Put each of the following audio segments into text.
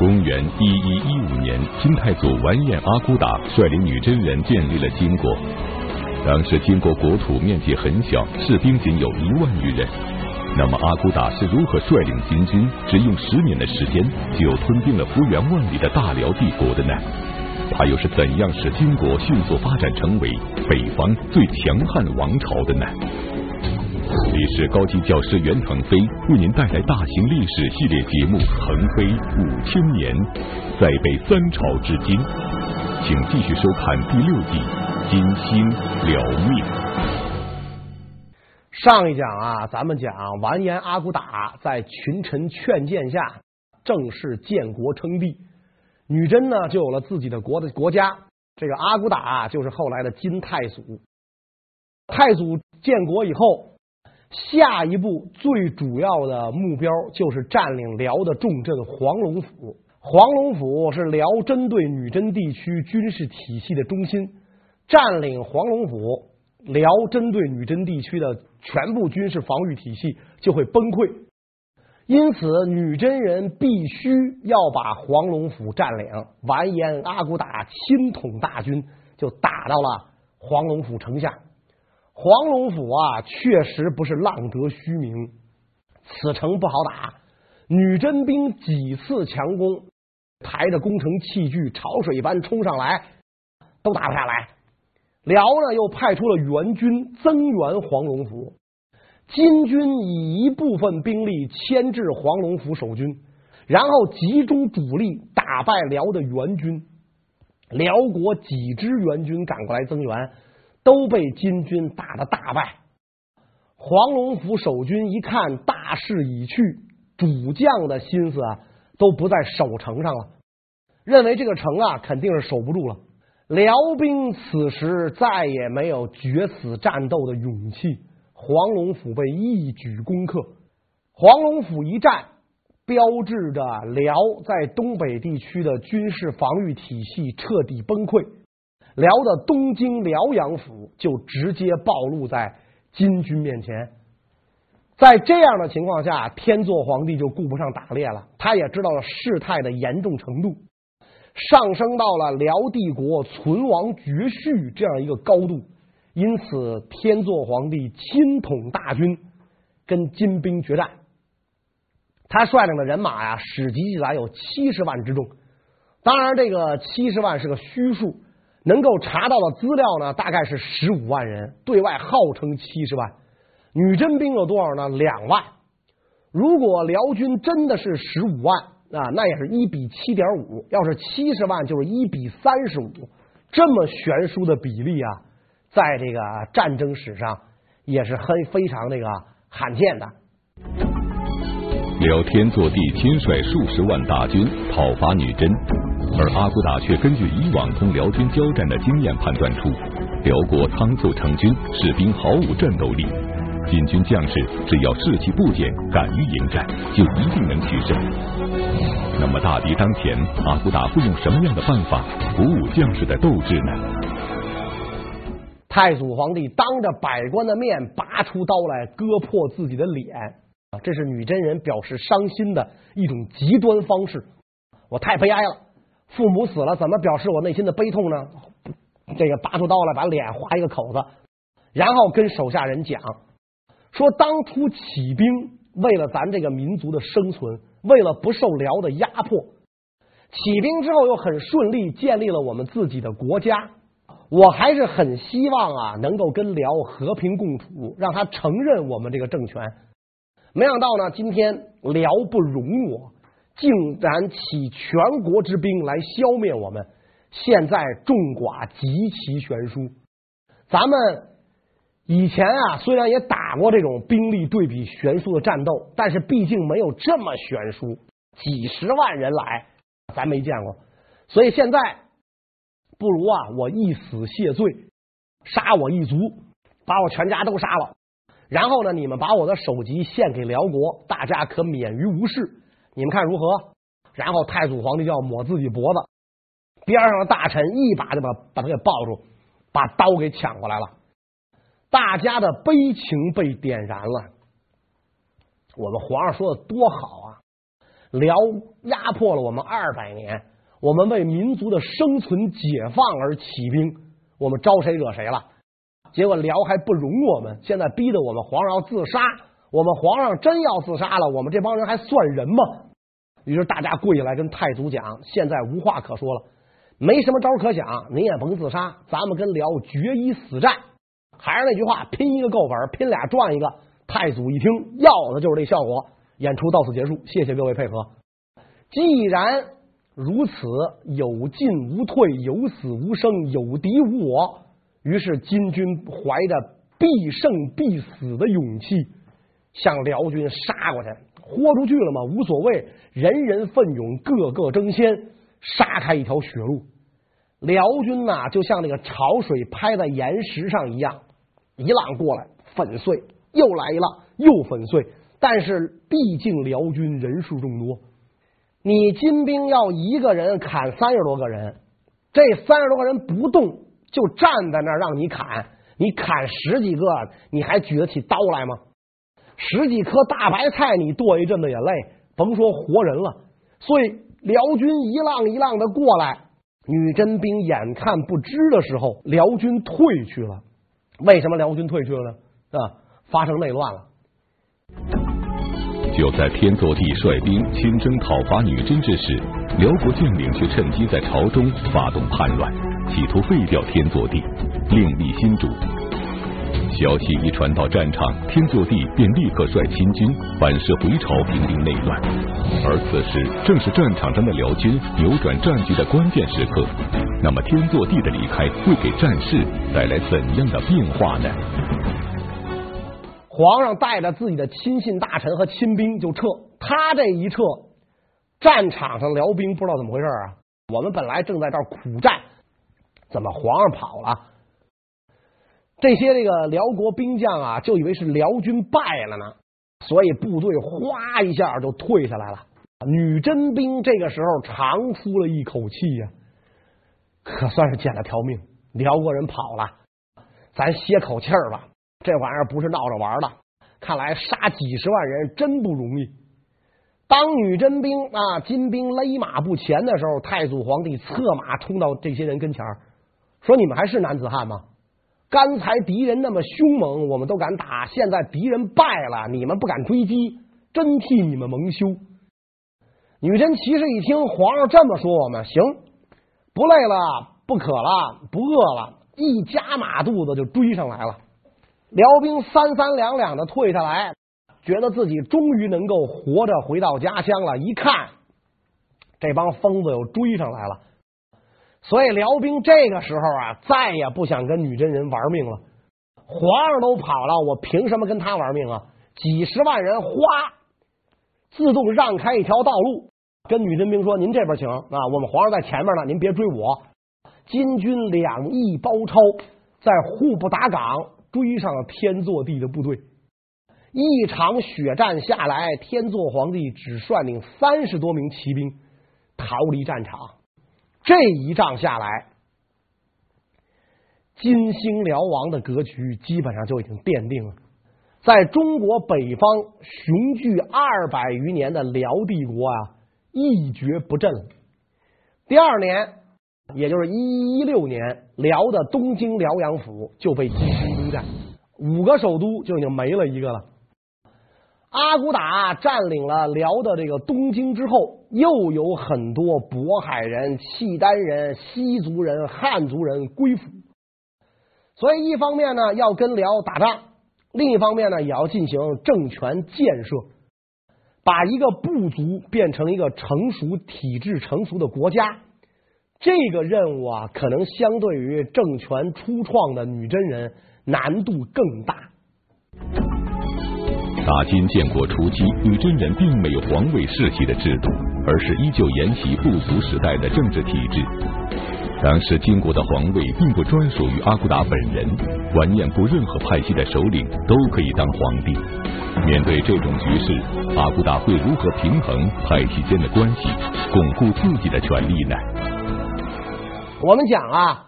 公元一一一五年，金太祖完颜阿骨打率领女真人建立了金国。当时金国国土面积很小，士兵仅有一万余人。那么阿骨打是如何率领金军，只用十年的时间就吞并了幅员万里的大辽帝国的呢？他又是怎样使金国迅速发展成为北方最强悍王朝的呢？历史高级教师袁腾飞为您带来大型历史系列节目《腾飞五千年》，再北三朝至今，请继续收看第六季《金星辽命》。上一讲啊，咱们讲完颜阿骨打在群臣劝谏下正式建国称帝，女真呢就有了自己的国的国家。这个阿骨打，就是后来的金太祖。太祖建国以后。下一步最主要的目标就是占领辽的重镇黄龙府。黄龙府是辽针对女真地区军事体系的中心，占领黄龙府，辽针对女真地区的全部军事防御体系就会崩溃。因此，女真人必须要把黄龙府占领。完颜阿骨打亲统大军就打到了黄龙府城下。黄龙府啊，确实不是浪得虚名。此城不好打，女真兵几次强攻，抬着攻城器具潮水般冲上来，都打不下来。辽呢，又派出了援军增援黄龙府。金军以一部分兵力牵制黄龙府守军，然后集中主力打败辽的援军。辽国几支援军赶过来增援。都被金军打得大败，黄龙府守军一看大势已去，主将的心思啊都不在守城上了，认为这个城啊肯定是守不住了。辽兵此时再也没有决死战斗的勇气，黄龙府被一举攻克。黄龙府一战，标志着辽在东北地区的军事防御体系彻底崩溃。辽的东京辽阳府就直接暴露在金军面前，在这样的情况下，天祚皇帝就顾不上打猎了，他也知道了事态的严重程度，上升到了辽帝国存亡绝续这样一个高度，因此天祚皇帝亲统大军跟金兵决战，他率领的人马呀，史籍记载有七十万之众，当然这个七十万是个虚数。能够查到的资料呢，大概是十五万人，对外号称七十万。女真兵有多少呢？两万。如果辽军真的是十五万啊，那也是一比七点五。要是七十万，就是一比三十五。这么悬殊的比例啊，在这个战争史上也是很非常那个罕见的。辽天祚帝亲率数十万大军讨伐女真。而阿骨打却根据以往同辽军交战的经验判断出，辽国仓促成军，士兵毫无战斗力。金军将士只要士气不减，敢于迎战，就一定能取胜。那么大敌当前，阿骨打会用什么样的办法鼓舞将士的斗志呢？太祖皇帝当着百官的面拔出刀来割破自己的脸！这是女真人表示伤心的一种极端方式。我太悲哀了。父母死了，怎么表示我内心的悲痛呢？这个拔出刀来，把脸划一个口子，然后跟手下人讲说：当初起兵为了咱这个民族的生存，为了不受辽的压迫，起兵之后又很顺利建立了我们自己的国家。我还是很希望啊，能够跟辽和平共处，让他承认我们这个政权。没想到呢，今天辽不容我。竟然起全国之兵来消灭我们，现在众寡极其悬殊。咱们以前啊，虽然也打过这种兵力对比悬殊的战斗，但是毕竟没有这么悬殊，几十万人来，咱没见过。所以现在不如啊，我一死谢罪，杀我一族，把我全家都杀了，然后呢，你们把我的首级献给辽国，大家可免于无事。你们看如何？然后太祖皇帝就要抹自己脖子，边上的大臣一把就把把他给抱住，把刀给抢过来了。大家的悲情被点燃了。我们皇上说的多好啊！辽压迫了我们二百年，我们为民族的生存解放而起兵，我们招谁惹谁了？结果辽还不容我们，现在逼得我们皇上要自杀。我们皇上真要自杀了，我们这帮人还算人吗？于是大家跪下来跟太祖讲：现在无话可说了，没什么招可想，您也甭自杀，咱们跟辽决一死战。还是那句话，拼一个够本，拼俩赚一个。太祖一听，要的就是这效果。演出到此结束，谢谢各位配合。既然如此，有进无退，有死无生，有敌无我。于是金军怀着必胜必死的勇气，向辽军杀过去。豁出去了嘛？无所谓，人人奋勇，个个争先，杀开一条血路。辽军呐、就像那个潮水拍在岩石上一样，一浪过来粉碎，又来一浪又粉碎。但是毕竟辽军人数众多，你金兵要一个人砍三十多个人，这三十多个人不动就站在那儿让你砍，你砍十几个，你还举得起刀来吗？十几颗大白菜你剁一阵子也累，甭说活人了。所以辽军一浪一浪的过来，女真兵眼看不支的时候，辽军退去了。为什么辽军退去了呢？啊，发生内乱了。就在天祚帝率兵亲征讨伐女真之时，辽国将领却趁机在朝中发动叛乱，企图废掉天祚帝，另立新主。消息一传到战场，天祚帝便立刻率亲军反射回朝平定内乱。而此时正是战场上的辽军扭转战局的关键时刻。那么天祚帝的离开会给战事带来怎样的变化呢？皇上带着自己的亲信大臣和亲兵就撤，他这一撤，战场上辽兵不知道怎么回事啊！我们本来正在这儿苦战，怎么皇上跑了？这些这个辽国兵将啊，就以为是辽军败了呢，所以部队哗一下就退下来了。女真兵这个时候长呼了一口气呀，可算是捡了条命。辽国人跑了，咱歇口气儿吧。这玩意儿不是闹着玩的，看来杀几十万人真不容易。当女真兵啊金兵勒马不前的时候，太祖皇帝策马冲到这些人跟前儿，说：“你们还是男子汉吗？刚才敌人那么凶猛，我们都敢打，现在敌人败了，你们不敢追击，真替你们蒙羞。”女真骑士一听皇上这么说，我们行，不累了，不渴了，不饿了，一加马肚子就追上来了。辽兵三三两两的退下来，觉得自己终于能够活着回到家乡了。一看，这帮疯子又追上来了，所以辽兵这个时候啊，再也不想跟女真人玩命了。皇上都跑了，我凭什么跟他玩命啊？几十万人哗，自动让开一条道路，跟女真兵说：“您这边请啊，我们皇上在前面呢，您别追我。”金军两翼包抄，在户部打岗。追上了天祚帝的部队，一场血战下来，天祚皇帝只率领三十多名骑兵逃离战场。这一仗下来，金兴辽王的格局基本上就已经奠定了。在中国北方雄踞二百余年的辽帝国啊，一蹶不振。第二年。也就是一一六年，辽的东京辽阳府就被金军攻占，五个首都就已经没了一个了。阿骨打占领了辽的这个东京之后，又有很多渤海人、契丹人、西族人、汉族人归附，所以一方面呢要跟辽打仗，另一方面呢也要进行政权建设，把一个部族变成一个成熟体制成熟的国家。这个任务啊，可能相对于政权初创的女真人难度更大。大金建国初期，女真人并没有皇位世袭的制度，而是依旧沿袭部族时代的政治体制。当时金国的皇位并不专属于阿骨打本人，完颜部任何派系的首领都可以当皇帝。面对这种局势，阿骨打会如何平衡派系间的关系，巩固自己的权力呢？我们讲啊，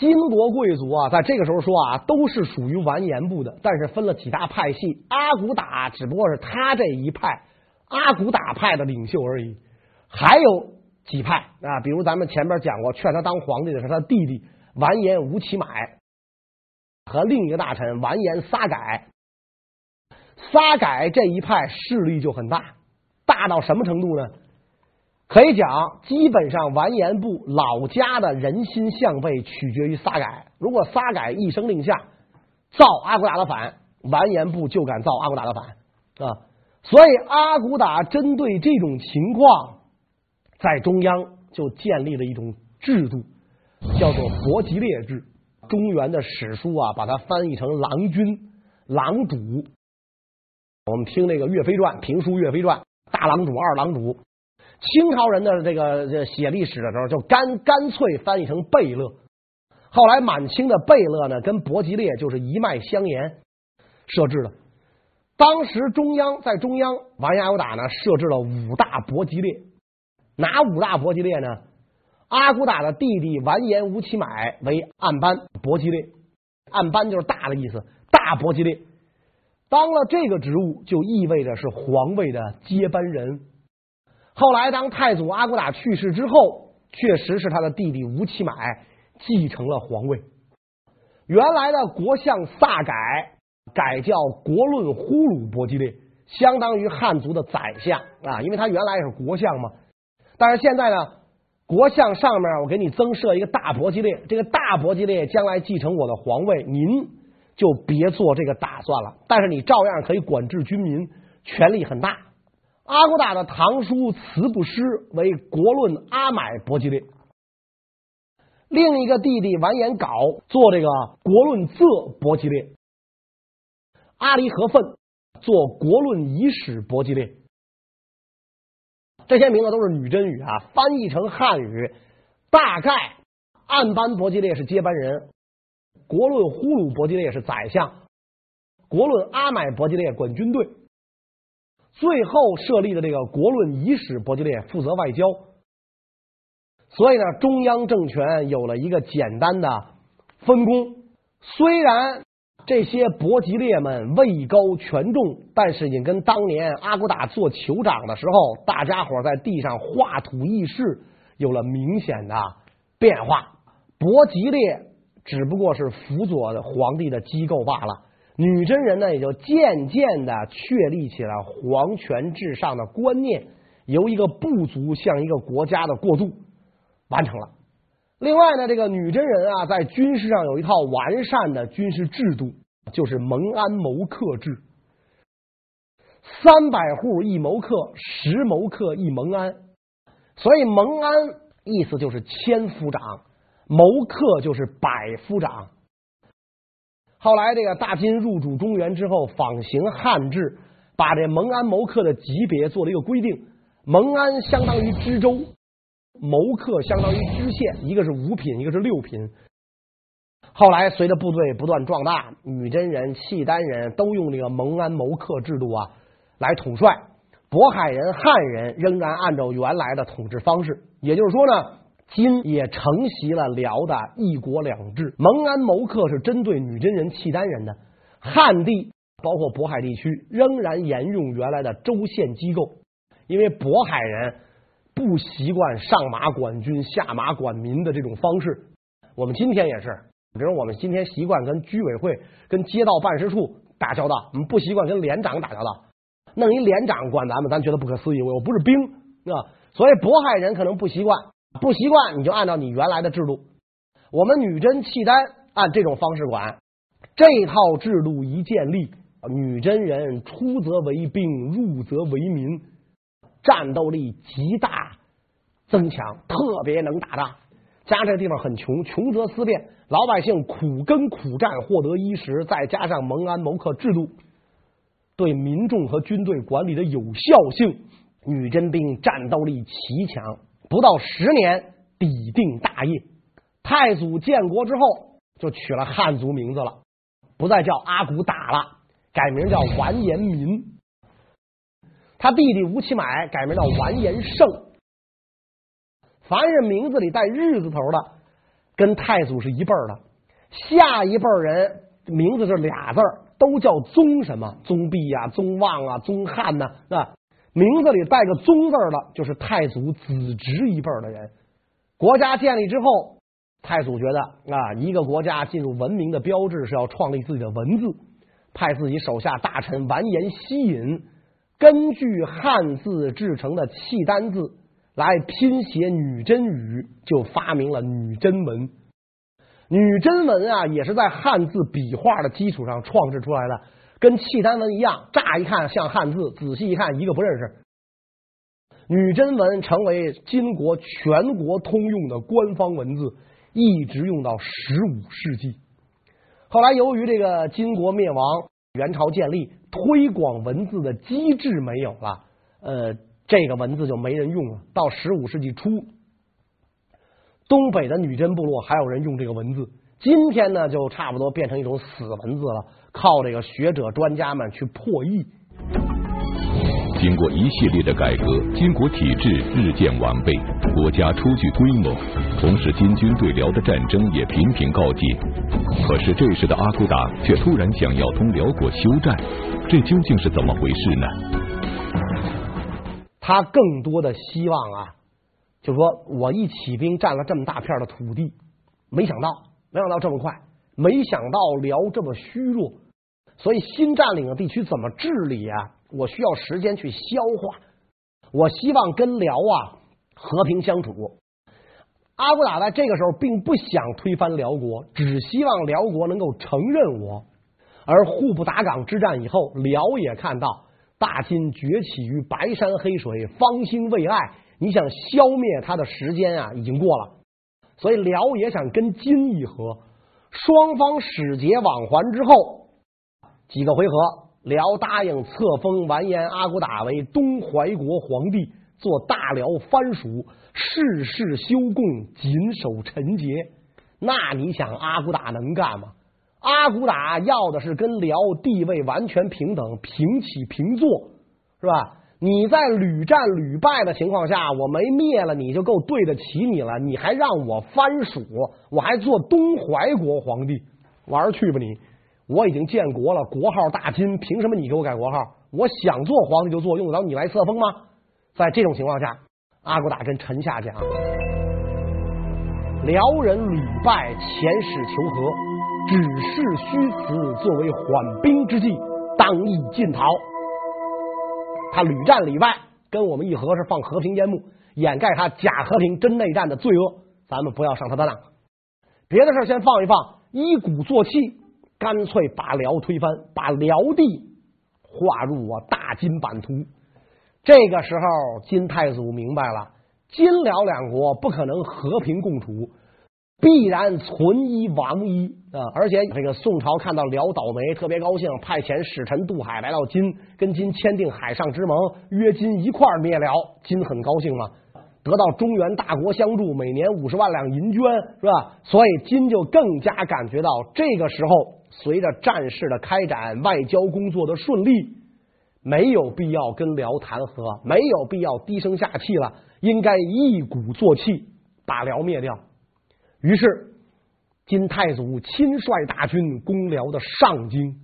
金国贵族啊，在这个时候说啊，都是属于完颜部的，但是分了几大派系。阿骨打只不过是他这一派，阿骨打派的领袖而已。还有几派啊，比如咱们前面讲过，劝他当皇帝的是他弟弟完颜吴乞买和另一个大臣完颜撒改。撒改这一派势力就很大，大到什么程度呢？可以讲，基本上完颜部老家的人心向背取决于撒改。如果撒改一声令下，造阿骨打的反，完颜部就敢造阿骨打的反啊。所以阿骨打针对这种情况，在中央就建立了一种制度，叫做伯吉列制。中原的史书啊，把它翻译成郎君、郎主。我们听那个《岳飞传》评书，《岳飞传》大郎主、二郎主。清朝人的这个这写历史的时候，就干干脆翻译成贝勒。后来满清的贝勒呢，跟伯吉列就是一脉相延设置的。当时中央在中央完颜阿骨打呢，设置了五大伯吉列。哪五大伯吉列呢？阿骨打的弟弟完颜吴乞买为暗班伯吉列，暗班就是大的意思，大伯吉列。当了这个职务，就意味着是皇位的接班人。后来，当太祖阿骨打去世之后，确实是他的弟弟吴乞买继承了皇位。原来的国相撒改改叫国论呼鲁伯吉列，相当于汉族的宰相啊，因为他原来也是国相嘛。但是现在呢，国相上面我给你增设一个大伯吉列，这个大伯吉列将来继承我的皇位，您就别做这个打算了。但是你照样可以管制军民，权力很大。阿骨打的堂叔慈不师为国论阿买伯吉列，另一个弟弟完颜杲做这个国论仄伯吉列，阿离合奋做国论遗史伯吉列。这些名字都是女真语啊，翻译成汉语，大概暗班伯吉列是接班人，国论呼鲁伯吉列是宰相，国论阿买伯吉列管军队。最后设立的这个国论乙史伯吉列负责外交，所以呢，中央政权有了一个简单的分工。虽然这些伯吉列们位高权重，但是也跟当年阿骨打做酋长的时候，大家伙在地上画土议事有了明显的变化。伯吉列只不过是辅佐皇帝的机构罢了。女真人呢，也就渐渐的确立起了皇权至上的观念，由一个部族向一个国家的过渡完成了。另外呢，这个女真人啊，在军事上有一套完善的军事制度，就是蒙安谋克制，三百户一谋克，十谋克一蒙安。所以蒙安意思就是千夫长，谋克就是百夫长。后来，这个大金入主中原之后，仿行汉制，把这蒙安谋克的级别做了一个规定。蒙安相当于知州，谋克相当于知县，一个是五品，一个是六品。后来，随着部队不断壮大，女真人、契丹人都用这个蒙安谋克制度啊来统帅。渤海人、汉人仍然按照原来的统治方式，也就是说呢。金也承袭了辽的一国两制，蒙安谋克是针对女真人、契丹人的。汉地包括渤海地区仍然沿用原来的州县机构，因为渤海人不习惯上马管军、下马管民的这种方式。我们今天也是，比如我们今天习惯跟居委会、跟街道办事处打交道，我们不习惯跟连长打交道。弄一连长管咱们，咱觉得不可思议。我又不是兵啊，所以渤海人可能不习惯。不习惯，你就按照你原来的制度。我们女真契丹按这种方式管，这套制度一建立，女真人出则为兵，入则为民，战斗力极大增强，特别能打仗。加上这地方很穷，穷则思变，老百姓苦耕苦战获得衣食，再加上蒙安谋克制度对民众和军队管理的有效性，女真兵战斗力奇强。不到十年，抵定大业。太祖建国之后，就取了汉族名字了，不再叫阿骨打了，改名叫完颜民。他弟弟吴乞买改名叫完颜盛。凡是名字里带“日”字头的，跟太祖是一辈儿的。下一辈人名字是俩字，都叫宗什么宗弼呀、宗望啊、宗翰呐，是吧？名字里带个宗字的，就是太祖子侄一辈的人。国家建立之后，太祖觉得啊，一个国家进入文明的标志是要创立自己的文字，派自己手下大臣完颜希隐根据汉字制成的契丹字来拼写女真语，就发明了女真文。女真文啊，也是在汉字笔画的基础上创制出来的。跟契丹文一样，乍一看像汉字，仔细一看一个不认识。女真文成为金国全国通用的官方文字，一直用到十五世纪。后来由于这个金国灭亡，元朝建立，推广文字的机制没有了，呃，这个文字就没人用了。到十五世纪初，东北的女真部落还有人用这个文字。今天呢，就差不多变成一种死文字了，靠这个学者专家们去破译。经过一系列的改革，金国体制日渐完备，国家初具规模，同时金军对辽的战争也频频告捷。可是这时的阿骨打却突然想要同辽国休战，这究竟是怎么回事呢？他更多的希望啊，就说我一起兵占了这么大片的土地，没想到。没想到这么快，没想到辽这么虚弱，所以新占领的地区怎么治理啊？我需要时间去消化。我希望跟辽啊和平相处。阿骨打在这个时候并不想推翻辽国，只希望辽国能够承认我。而户部达港之战以后，辽也看到大金崛起于白山黑水，方兴未艾，你想消灭他的时间啊已经过了。所以辽也想跟金议和，双方使节往还之后，几个回合，辽答应册封完颜阿骨打为东怀国皇帝，做大辽藩属，世世修贡，谨守臣节。那你想阿骨打能干吗？阿骨打要的是跟辽地位完全平等，平起平坐，是吧？你在屡战屡败的情况下，我没灭了你就够对得起你了，你还让我藩属，我还做东怀国皇帝，玩去吧你！我已经建国了，国号大金，凭什么你给我改国号？我想做皇帝就做，用得着你来册封吗？在这种情况下，阿骨打跟臣下讲：辽人屡败，遣使求和，只是虚此作为缓兵之计，当意尽讨。他屡战屡败，跟我们议和是放和平烟幕，掩盖他假和平真内战的罪恶。咱们不要上他的当，别的事先放一放，一鼓作气，干脆把辽推翻，把辽地划入我大金版图。这个时候，金太祖明白了，金辽两国不可能和平共处。必然存一亡一啊！而且这个宋朝看到辽倒霉，特别高兴，派遣使臣渡海来到金，跟金签订海上之盟，约金一块灭辽。金很高兴嘛，得到中原大国相助，每年五十万两银绢，是吧？所以金就更加感觉到，这个时候随着战事的开展，外交工作的顺利，没有必要跟辽谈和，没有必要低声下气了，应该一鼓作气把辽灭掉。于是，金太祖亲率大军攻辽的上京。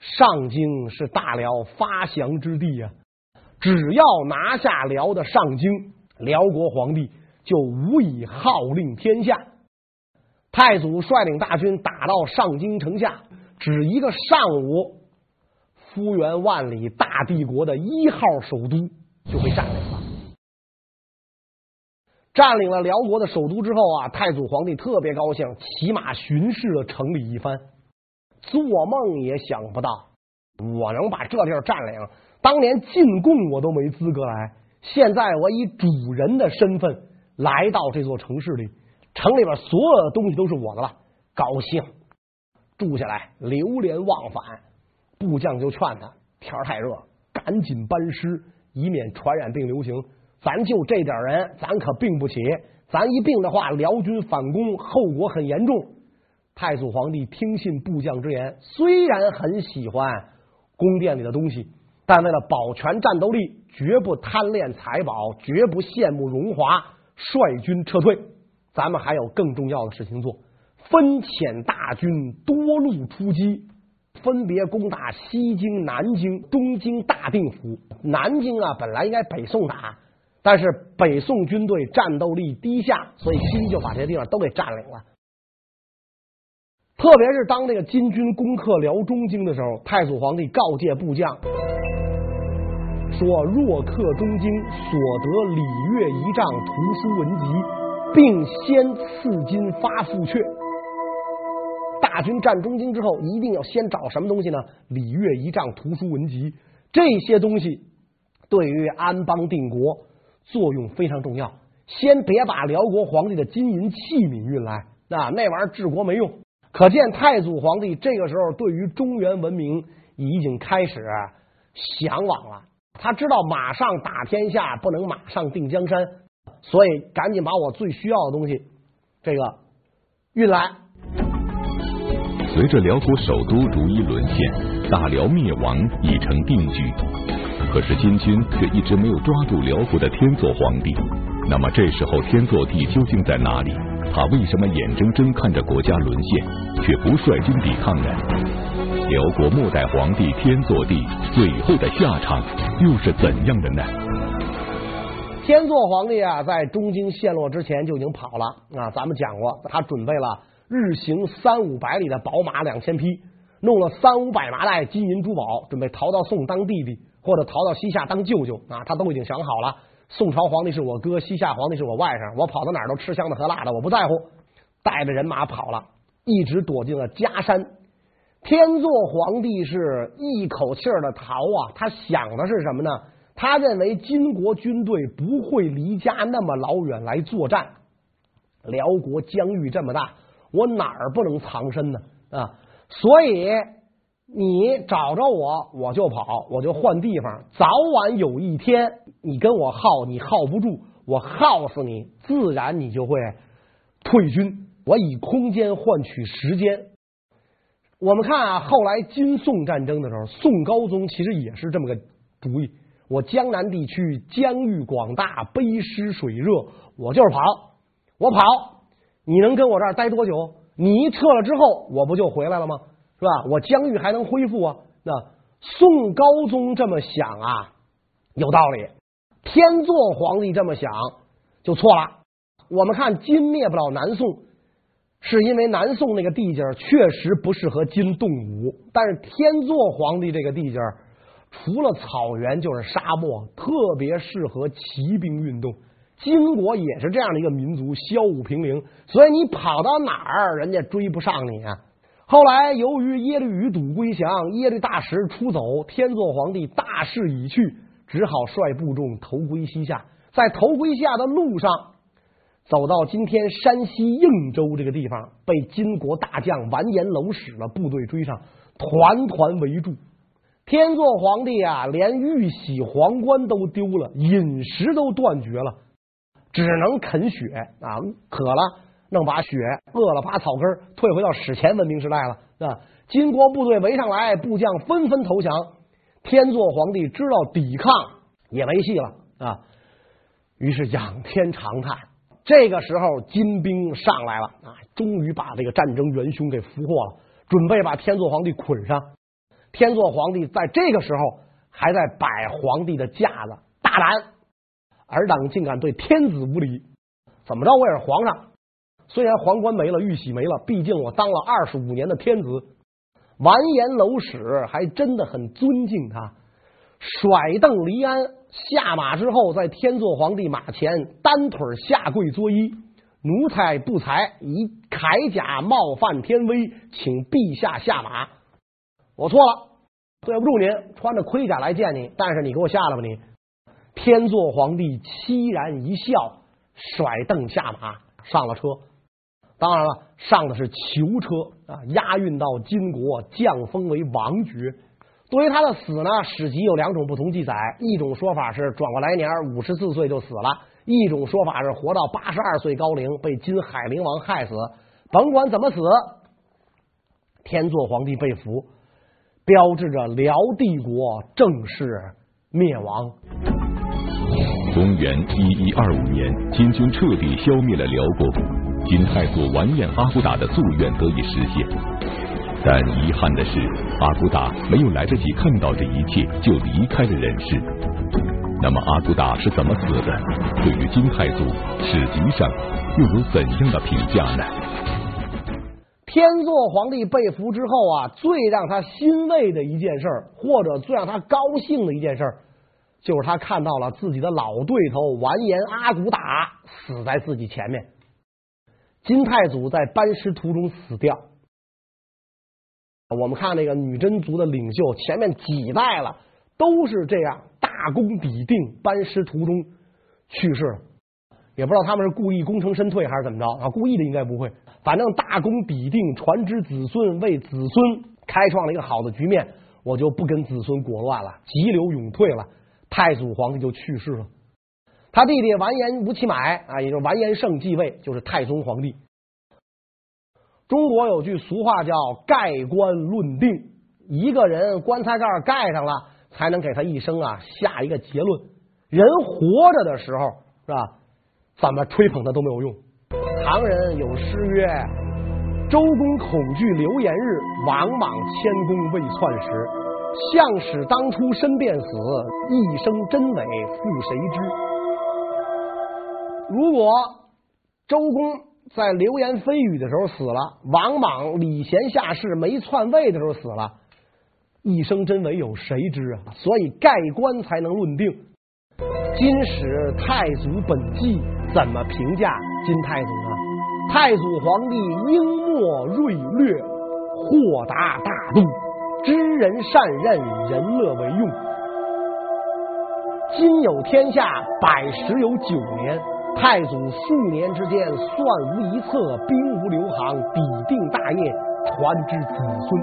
上京是大辽发祥之地啊！只要拿下辽的上京，辽国皇帝就无以号令天下。太祖率领大军打到上京城下，只一个上午，幅员万里大帝国的一号首都就被占领。占领了辽国的首都之后啊，太祖皇帝特别高兴，骑马巡视了城里一番，做梦也想不到我能把这地儿占领。当年进贡我都没资格来，现在我以主人的身份来到这座城市里，城里边所有的东西都是我的了，高兴，住下来，流连忘返。部将就劝他，天太热，赶紧班师，以免传染病流行。咱就这点人，咱可病不起。咱一病的话，辽军反攻，后果很严重。太祖皇帝听信部将之言，虽然很喜欢宫殿里的东西，但为了保全战斗力，绝不贪恋财宝，绝不羡慕荣华，率军撤退。咱们还有更重要的事情做，分遣大军多路出击，分别攻打西京、南京、东京大定府。南京啊，本来应该北宋打，但是北宋军队战斗力低下，所以金就把这些地方都给占领了。特别是当这个金军攻克辽中京的时候，太祖皇帝告诫部将说：“若克中京，所得礼乐仪仗、图书文集，并先赐金发赋阙。”大军占中京之后，一定要先找什么东西呢？礼乐仪仗、图书文集这些东西，对于安邦定国作用非常重要。先别把辽国皇帝的金银器皿运来，那那玩意儿治国没用。可见太祖皇帝这个时候对于中原文明已经开始向往了。他知道马上打天下不能马上定江山，所以赶紧把我最需要的东西这个运来。随着辽国首都逐一沦陷，大辽灭亡已成定局。可是金军却一直没有抓住辽国的天祚皇帝。那么这时候天祚帝究竟在哪里？他为什么眼睁睁看着国家沦陷，却不率军抵抗呢？辽国末代皇帝天祚帝最后的下场又是怎样的呢？天祚皇帝啊，在中京陷落之前就已经跑了啊，咱们讲过，他准备了。日行三五百里的宝马两千匹，弄了三五百麻袋金银珠宝，准备逃到宋当弟弟，或者逃到西夏当舅舅啊！他都已经想好了。宋朝皇帝是我哥，西夏皇帝是我外甥，我跑到哪儿都吃香的喝辣的，我不在乎。带着人马跑了，一直躲进了嘉山。天祚皇帝是一口气儿的逃啊！他想的是什么呢？他认为金国军队不会离家那么老远来作战，辽国疆域这么大。我哪儿不能藏身呢？啊，所以你找着我，我就跑，我就换地方。早晚有一天，你跟我耗，你耗不住，我耗死你，自然你就会退军。我以空间换取时间。我们看啊，后来金宋战争的时候，宋高宗其实也是这么个主意。我江南地区疆域广大，背湿水热，我就是跑，我跑。你能跟我这儿待多久？你一撤了之后，我不就回来了吗？是吧？我疆域还能恢复啊？那宋高宗这么想啊，有道理。天祚皇帝这么想就错了。我们看金灭不了南宋，是因为南宋那个地界确实不适合金动武，但是天祚皇帝这个地界除了草原就是沙漠，特别适合骑兵运动。金国也是这样的一个民族，骁武平陵，所以你跑到哪儿，人家追不上你啊。后来由于耶律余睹归降，耶律大石出走，天祚皇帝大势已去，只好率部众投归西夏。在投归西夏的路上，走到今天山西应州这个地方，被金国大将完颜娄使的部队追上，团团围住。天祚皇帝啊，连玉玺皇冠都丢了，饮食都断绝了。只能啃血啊，渴了弄把雪，饿了把草根，退回到史前文明时代了啊！金国部队围上来，部将纷纷投降。天祚皇帝知道抵抗也没戏了啊，于是仰天长叹。这个时候，金兵上来了啊，终于把这个战争元凶给俘获了，准备把天祚皇帝捆上。天祚皇帝在这个时候还在摆皇帝的架子，大胆！尔等竟敢对天子无礼！怎么着？我也是皇上，虽然皇冠没了，玉玺没了，毕竟我当了二十五年的天子。完颜娄使还真的很尊敬他，甩蹬离鞍，下马之后，在天祚皇帝马前单腿下跪作揖：“奴才不才，以铠甲冒犯天威，请陛下下马。”我错了，对不住您，穿着盔甲来见你，但是你给我下来吧，你。天祚皇帝凄然一笑，甩蹬下马上了车。当然了，上的是囚车啊，押运到金国，降封为王爵。对于他的死呢，史籍有两种不同记载：一种说法是转过来年五十四岁就死了；一种说法是活到八十二岁高龄被金海陵王害死。甭管怎么死，天祚皇帝被俘，标志着辽帝国正式灭亡。公元一一二五年，金军彻底消灭了辽国，金太祖完颜阿骨打的夙愿得以实现。但遗憾的是，阿骨打没有来得及看到这一切，就离开了人世。那么阿骨打是怎么死的？对于金太祖，史籍上又有怎样的评价呢？天祚皇帝被俘之后啊，最让他欣慰的一件事，或者最让他高兴的一件事，就是他看到了自己的老对头完颜阿骨打死在自己前面。金太祖在班师途中死掉。我们看那个女真族的领袖，前面几代了都是这样，大功抵定，班师途中去世了。也不知道他们是故意功成身退还是怎么着啊？故意的应该不会。反正大功抵定，传之子孙，为子孙开创了一个好的局面，我就不跟子孙裹乱了，急流勇退了。太祖皇帝就去世了，他弟弟完颜吴乞买啊，也就完颜晟继位，就是太宗皇帝。中国有句俗话叫“盖棺论定”，一个人棺材盖盖上了，才能给他一生啊下一个结论。人活着的时候是吧？怎么吹捧他都没有用。唐人有诗曰：“周公恐惧流言日，王莽谦恭未篡时。项使当初身便死，一生真伪复谁知？”如果周公在流言蜚语的时候死了，王莽礼贤下士没篡位的时候死了，一生真伪有谁知啊？所以盖棺才能论定。金史太祖本纪怎么评价金太祖呢？太祖皇帝英谟锐略，豁达大度，知人善任，人乐为用。今有天下，百十有九年。太祖数年之间，算无遗策，兵无留行，抵定大业，传之子孙。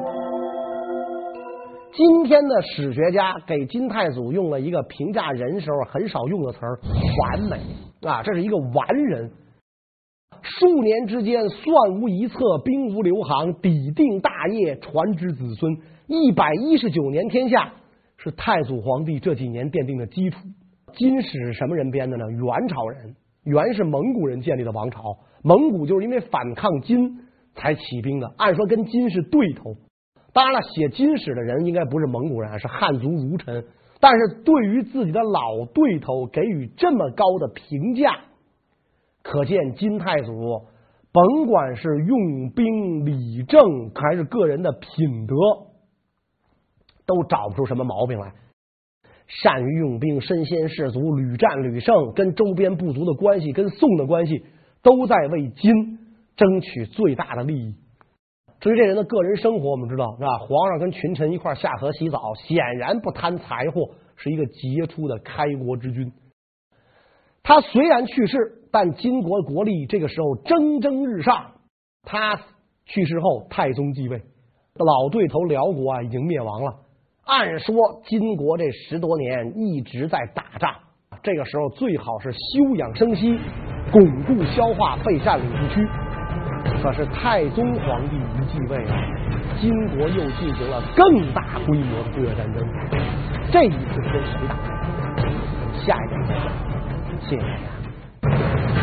今天的史学家给金太祖用了一个评价人时候很少用的词儿“完美”啊，这是一个完人。数年之间，算无遗策，兵无留行，抵定大业，传之子孙。一百一十九年天下，是太祖皇帝这几年奠定的基础。金史什么人编的呢？元朝人。元是蒙古人建立的王朝，蒙古就是因为反抗金才起兵的，按说跟金是对头。当然了，写金史的人应该不是蒙古人，是汉族儒臣。但是对于自己的老对头给予这么高的评价，可见金太祖甭管是用兵理政还是个人的品德，都找不出什么毛病来。善于用兵，身先士卒，屡战屡胜，跟周边部族的关系，跟宋的关系，都在为金争取最大的利益。至于这人的个人生活，我们知道是吧？皇上跟群臣一块下河洗澡，显然不贪财货，是一个杰出的开国之君。他虽然去世，但金国国力这个时候蒸蒸日上。他去世后，太宗继位，老对头辽国啊，已经灭亡了。按说金国这十多年一直在打仗，这个时候最好是休养生息，巩固消化备战领地区。可是太宗皇帝一继位，金国又进行了更大规模的对外战争。这一次跟谁打？下一个再讲。谢谢大家。